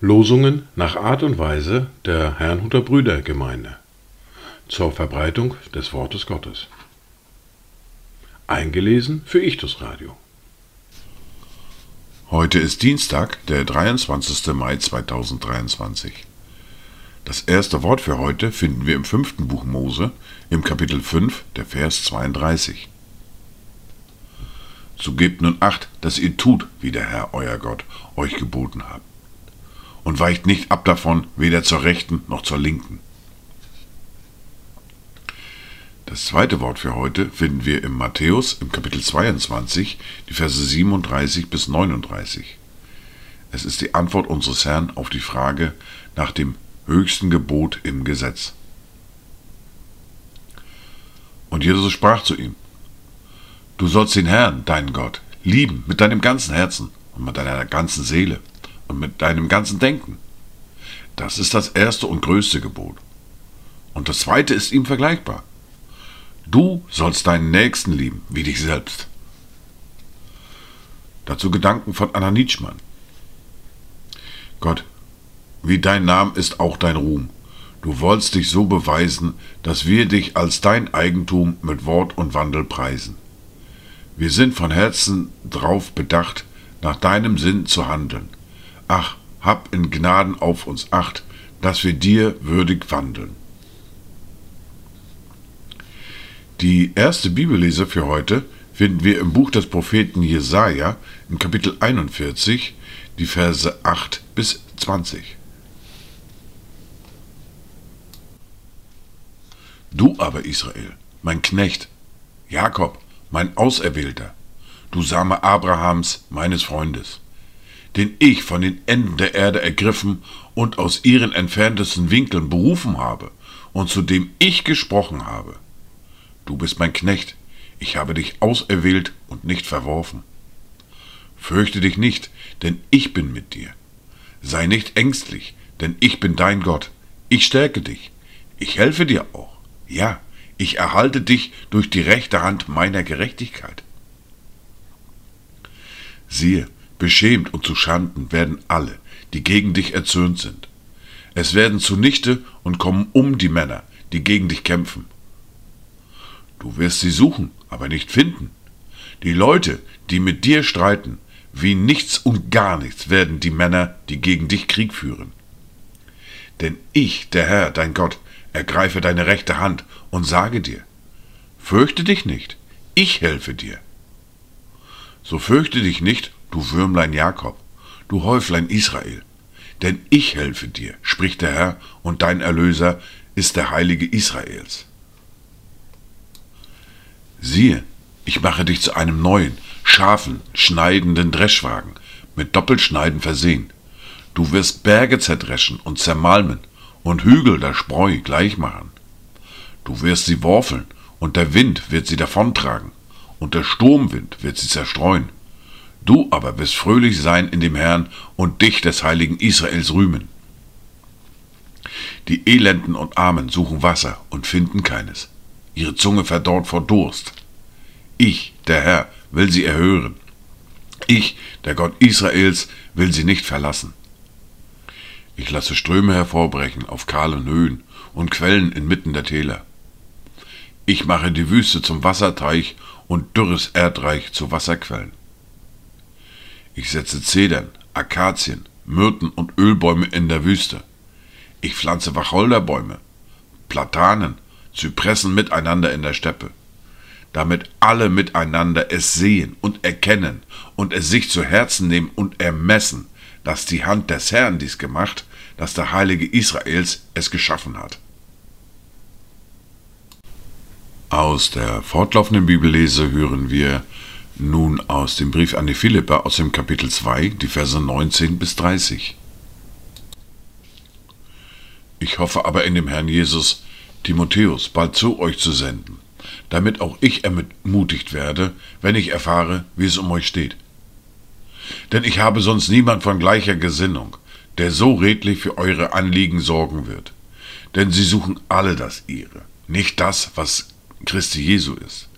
Losungen nach Art und Weise der Herrnhuter Brüdergemeinde zur Verbreitung des Wortes Gottes. Eingelesen für Ichtus Radio. Heute ist Dienstag, der 23. Mai 2023. Das erste Wort für heute finden wir im fünften Buch Mose, im Kapitel 5, der Vers 32. So gebt nun acht, dass ihr tut, wie der Herr euer Gott euch geboten hat. Und weicht nicht ab davon, weder zur rechten noch zur linken. Das zweite Wort für heute finden wir im Matthäus im Kapitel 22, die Verse 37 bis 39. Es ist die Antwort unseres Herrn auf die Frage nach dem höchsten Gebot im Gesetz. Und Jesus sprach zu ihm, Du sollst den Herrn, deinen Gott, lieben mit deinem ganzen Herzen und mit deiner ganzen Seele und mit deinem ganzen Denken. Das ist das erste und größte Gebot. Und das zweite ist ihm vergleichbar. Du sollst deinen Nächsten lieben, wie dich selbst. Dazu Gedanken von Anna Nietzschmann. Gott, wie dein Name ist auch dein Ruhm. Du wollst dich so beweisen, dass wir dich als dein Eigentum mit Wort und Wandel preisen. Wir sind von Herzen drauf bedacht, nach deinem Sinn zu handeln. Ach, hab in Gnaden auf uns acht, dass wir dir würdig wandeln. Die erste Bibellese für heute finden wir im Buch des Propheten Jesaja in Kapitel 41, die Verse 8 bis 20. Du aber, Israel, mein Knecht, Jakob, mein Auserwählter, du Same Abrahams, meines Freundes, den ich von den Enden der Erde ergriffen und aus ihren entferntesten Winkeln berufen habe und zu dem ich gesprochen habe. Du bist mein Knecht, ich habe dich auserwählt und nicht verworfen. Fürchte dich nicht, denn ich bin mit dir. Sei nicht ängstlich, denn ich bin dein Gott. Ich stärke dich. Ich helfe dir auch. Ja, ich erhalte dich durch die rechte Hand meiner Gerechtigkeit. Siehe, beschämt und zu Schanden werden alle, die gegen dich erzürnt sind. Es werden zunichte und kommen um die Männer, die gegen dich kämpfen. Du wirst sie suchen, aber nicht finden. Die Leute, die mit dir streiten, wie nichts und gar nichts werden die Männer, die gegen dich Krieg führen. Denn ich, der Herr, dein Gott, ergreife deine rechte Hand und sage dir, fürchte dich nicht, ich helfe dir. So fürchte dich nicht, du Würmlein Jakob, du Häuflein Israel, denn ich helfe dir, spricht der Herr, und dein Erlöser ist der Heilige Israels. Siehe, ich mache dich zu einem neuen, scharfen, schneidenden Dreschwagen, mit Doppelschneiden versehen. Du wirst Berge zerdreschen und zermalmen und Hügel der Spreu gleich machen. Du wirst sie worfeln, und der Wind wird sie davontragen, und der Sturmwind wird sie zerstreuen. Du aber wirst fröhlich sein in dem Herrn und dich des heiligen Israels rühmen. Die Elenden und Armen suchen Wasser und finden keines. Ihre Zunge verdorrt vor Durst. Ich, der Herr, will sie erhören. Ich, der Gott Israels, will sie nicht verlassen. Ich lasse Ströme hervorbrechen auf kahlen Höhen und Quellen inmitten der Täler. Ich mache die Wüste zum Wasserteich und dürres Erdreich zu Wasserquellen. Ich setze Zedern, Akazien, Myrten und Ölbäume in der Wüste. Ich pflanze Wacholderbäume, Platanen, Zypressen miteinander in der Steppe, damit alle miteinander es sehen und erkennen und es sich zu Herzen nehmen und ermessen, dass die Hand des Herrn dies gemacht, dass der Heilige Israels es geschaffen hat. Aus der fortlaufenden Bibellese hören wir nun aus dem Brief an die Philipper aus dem Kapitel 2, die Verse 19 bis 30. Ich hoffe aber in dem Herrn Jesus, Timotheus bald zu euch zu senden, damit auch ich ermutigt werde, wenn ich erfahre, wie es um euch steht. Denn ich habe sonst niemand von gleicher Gesinnung, der so redlich für eure Anliegen sorgen wird. Denn sie suchen alle das ihre, nicht das, was Christi Jesu ist.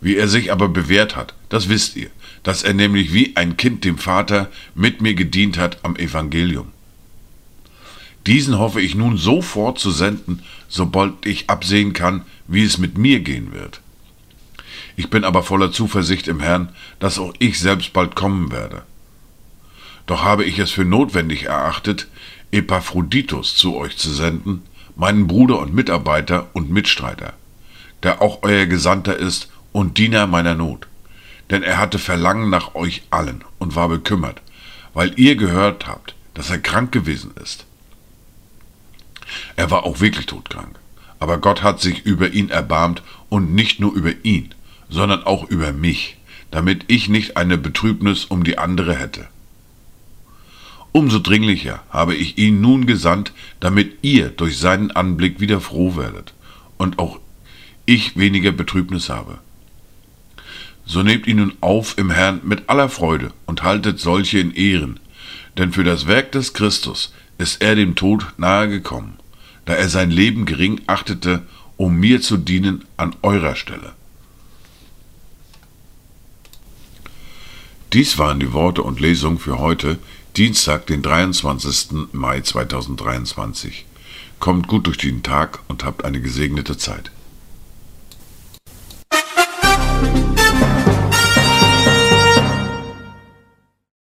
Wie er sich aber bewährt hat, das wisst ihr, dass er nämlich wie ein Kind dem Vater mit mir gedient hat am Evangelium. Diesen hoffe ich nun sofort zu senden, sobald ich absehen kann, wie es mit mir gehen wird. Ich bin aber voller Zuversicht im Herrn, dass auch ich selbst bald kommen werde. Doch habe ich es für notwendig erachtet, Epaphroditus zu euch zu senden, meinen Bruder und Mitarbeiter und Mitstreiter, der auch euer Gesandter ist und Diener meiner Not. Denn er hatte Verlangen nach euch allen und war bekümmert, weil ihr gehört habt, dass er krank gewesen ist. Er war auch wirklich todkrank, aber Gott hat sich über ihn erbarmt und nicht nur über ihn, sondern auch über mich, damit ich nicht eine Betrübnis um die andere hätte. Umso dringlicher habe ich ihn nun gesandt, damit ihr durch seinen Anblick wieder froh werdet und auch ich weniger Betrübnis habe. So nehmt ihn nun auf im Herrn mit aller Freude und haltet solche in Ehren, denn für das Werk des Christus ist er dem Tod nahe gekommen, da er sein Leben gering achtete, um mir zu dienen an eurer Stelle. Dies waren die Worte und Lesungen für heute, Dienstag, den 23. Mai 2023. Kommt gut durch den Tag und habt eine gesegnete Zeit.